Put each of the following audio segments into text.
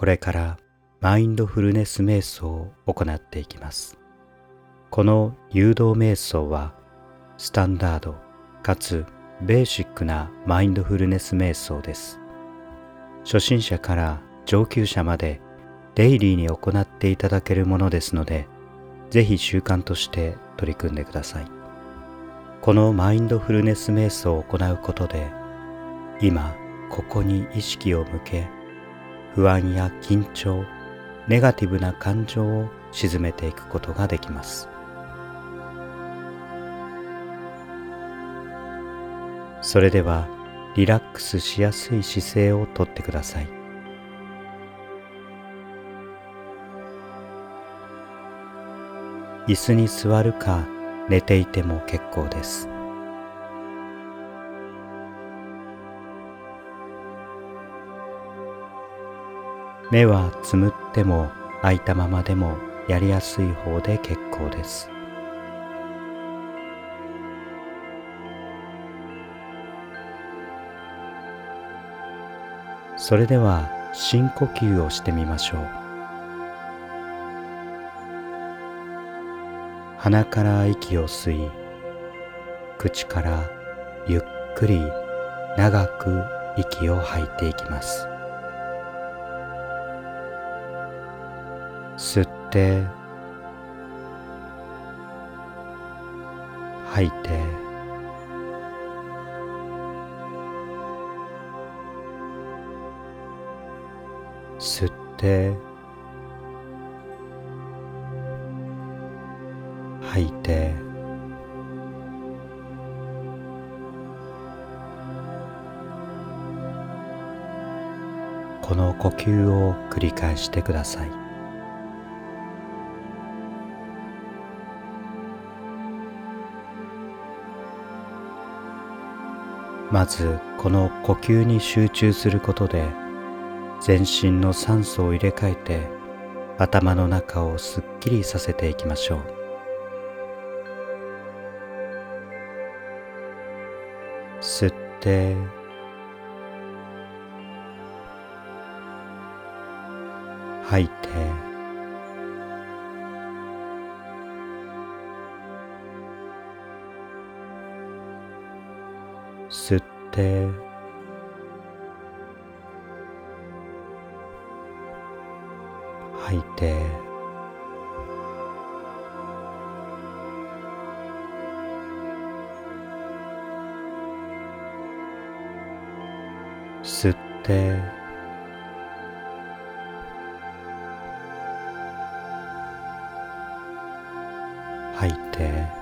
これからマインドフルネス瞑想を行っていきます。この誘導瞑想はスタンダードかつベーシックなマインドフルネス瞑想です。初心者から上級者までデイリーに行っていただけるものですので、ぜひ習慣として取り組んでください。このマインドフルネス瞑想を行うことで、今ここに意識を向け、不安や緊張、ネガティブな感情を沈めていくことができます。それではリラックスしやすい姿勢をとってください。椅子に座るか寝ていても結構です。目はつむっても開いたままでもやりやすい方で結構です。それでは深呼吸をしてみましょう鼻から息を吸い口からゆっくり長く息を吐いていきます吸って吐いて。吸って。吐いて。この呼吸を繰り返してください。まずこの呼吸に集中することで全身の酸素を入れ替えて頭の中をすっきりさせていきましょう。吸って。吐いて。って。吐いて。吸って。吐いて。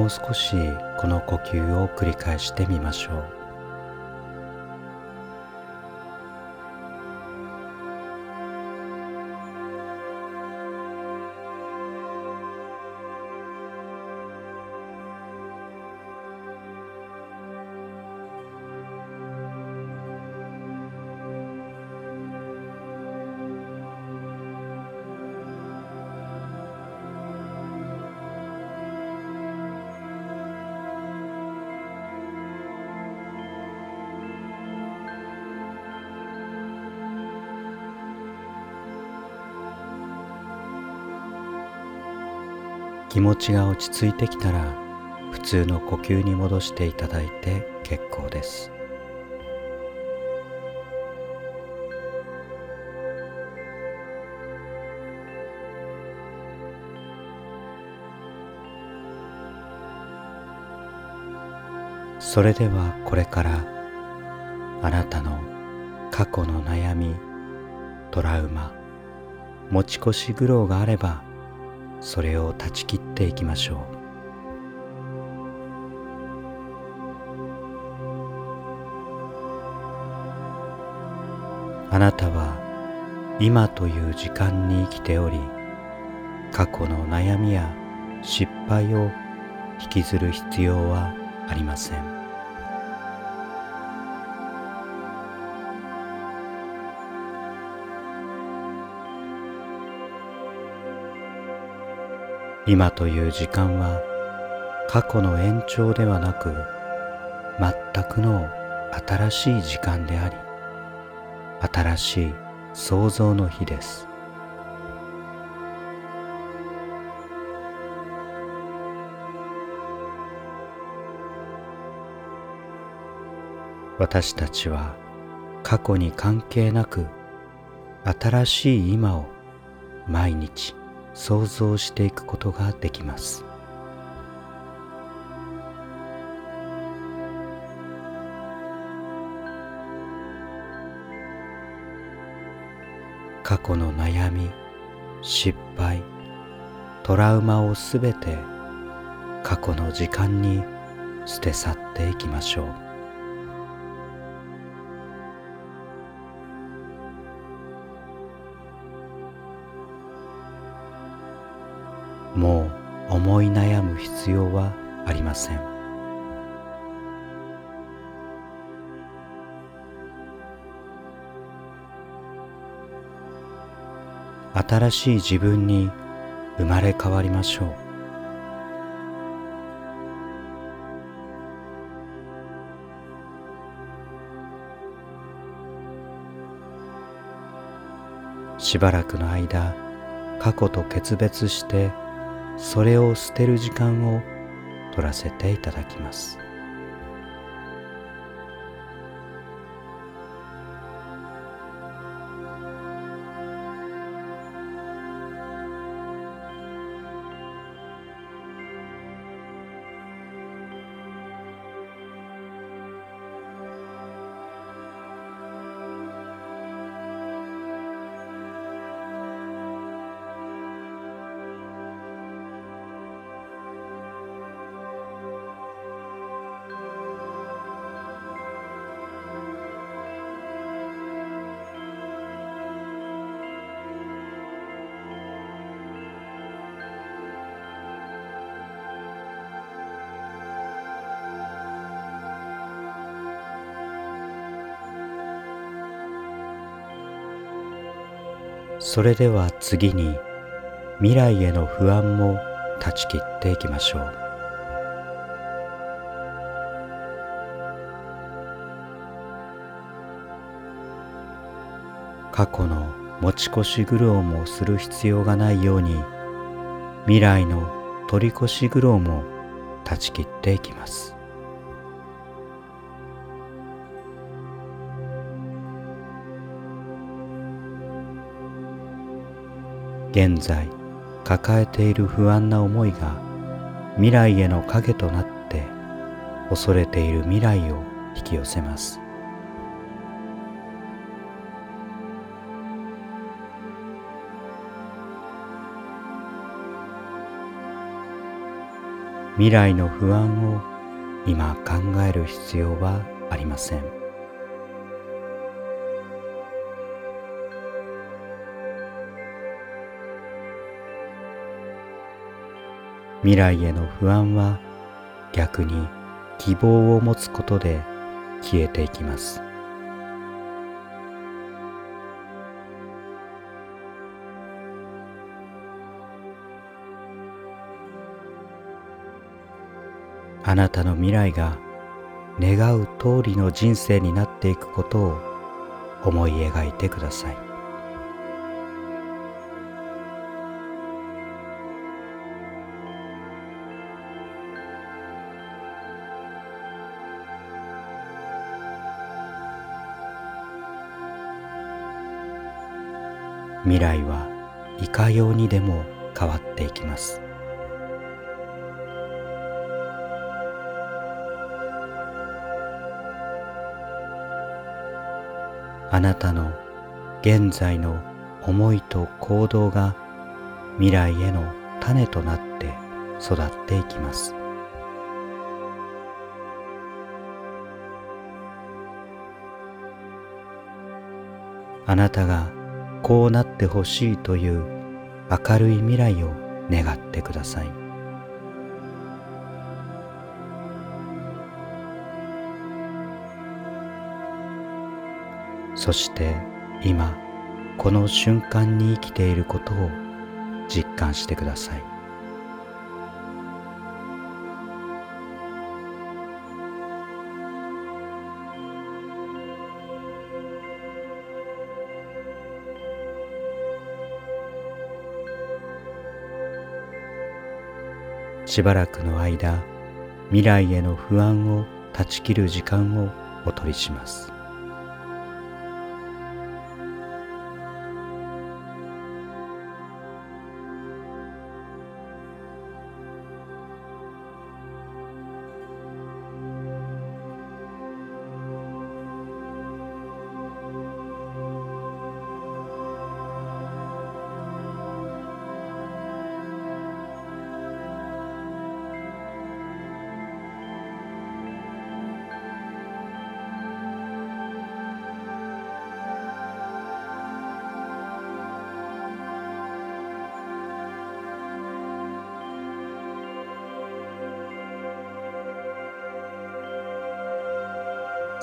もう少しこの呼吸を繰り返してみましょう。気持ちが落ち着いてきたら普通の呼吸に戻していただいて結構です。それではこれからあなたの過去の悩みトラウマ持ち越し苦労があればそれを断ち切っていきましょう。あなたは今という時間に生きており過去の悩みや失敗を引きずる必要はありません。今という時間は過去の延長ではなく全くの新しい時間であり新しい創造の日です。私たちは過去に関係なく新しい今を毎日想像していくことができます。過去の悩み失敗トラウマをすべて過去の時間に捨て去っていきましょう。もう思い悩む必要はありません。新しい自分に生まれ変わりましょう。しばらくの間過去と決別してそれを捨てる時間を取らせていただきます。それでは次に未来への不安も断ち切っていきましょう。過去の持ち越し苦労もする必要がないように未来の取り越し苦労も断ち切っていきます。現在抱えている不安な思いが未来への影となって恐れている未来を引き寄せます。未来の不安を今考える必要はありません。未来への不安は逆に希望を持つことで消えていきます。あなたの未来が願う通りの人生になっていくことを思い描いてください。未来はいかようにでも変わっていきます。あなたの現在の思いと行動が未来への種となって育っていきます。あなたがこうなってほしいという明るい未来を願ってください。そして今この瞬間に生きていることを実感してください。しばらくの間未来への不安を断ち切る時間をお取りします。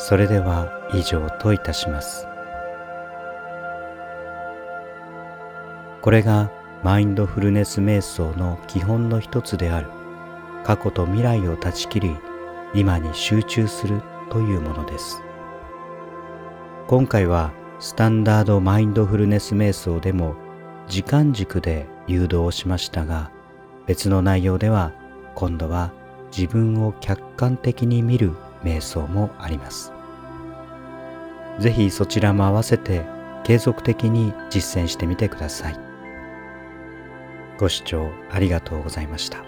それでは以上といたします。これがマインドフルネス瞑想の基本の一つである過去と未来を断ち切り今に集中するというものです。今回はスタンダードマインドフルネス瞑想でも時間軸で誘導しましたが別の内容では今度は自分を客観的に見る瞑想もあります。ぜひそちらも合わせて継続的に実践してみてください。ご視聴ありがとうございました。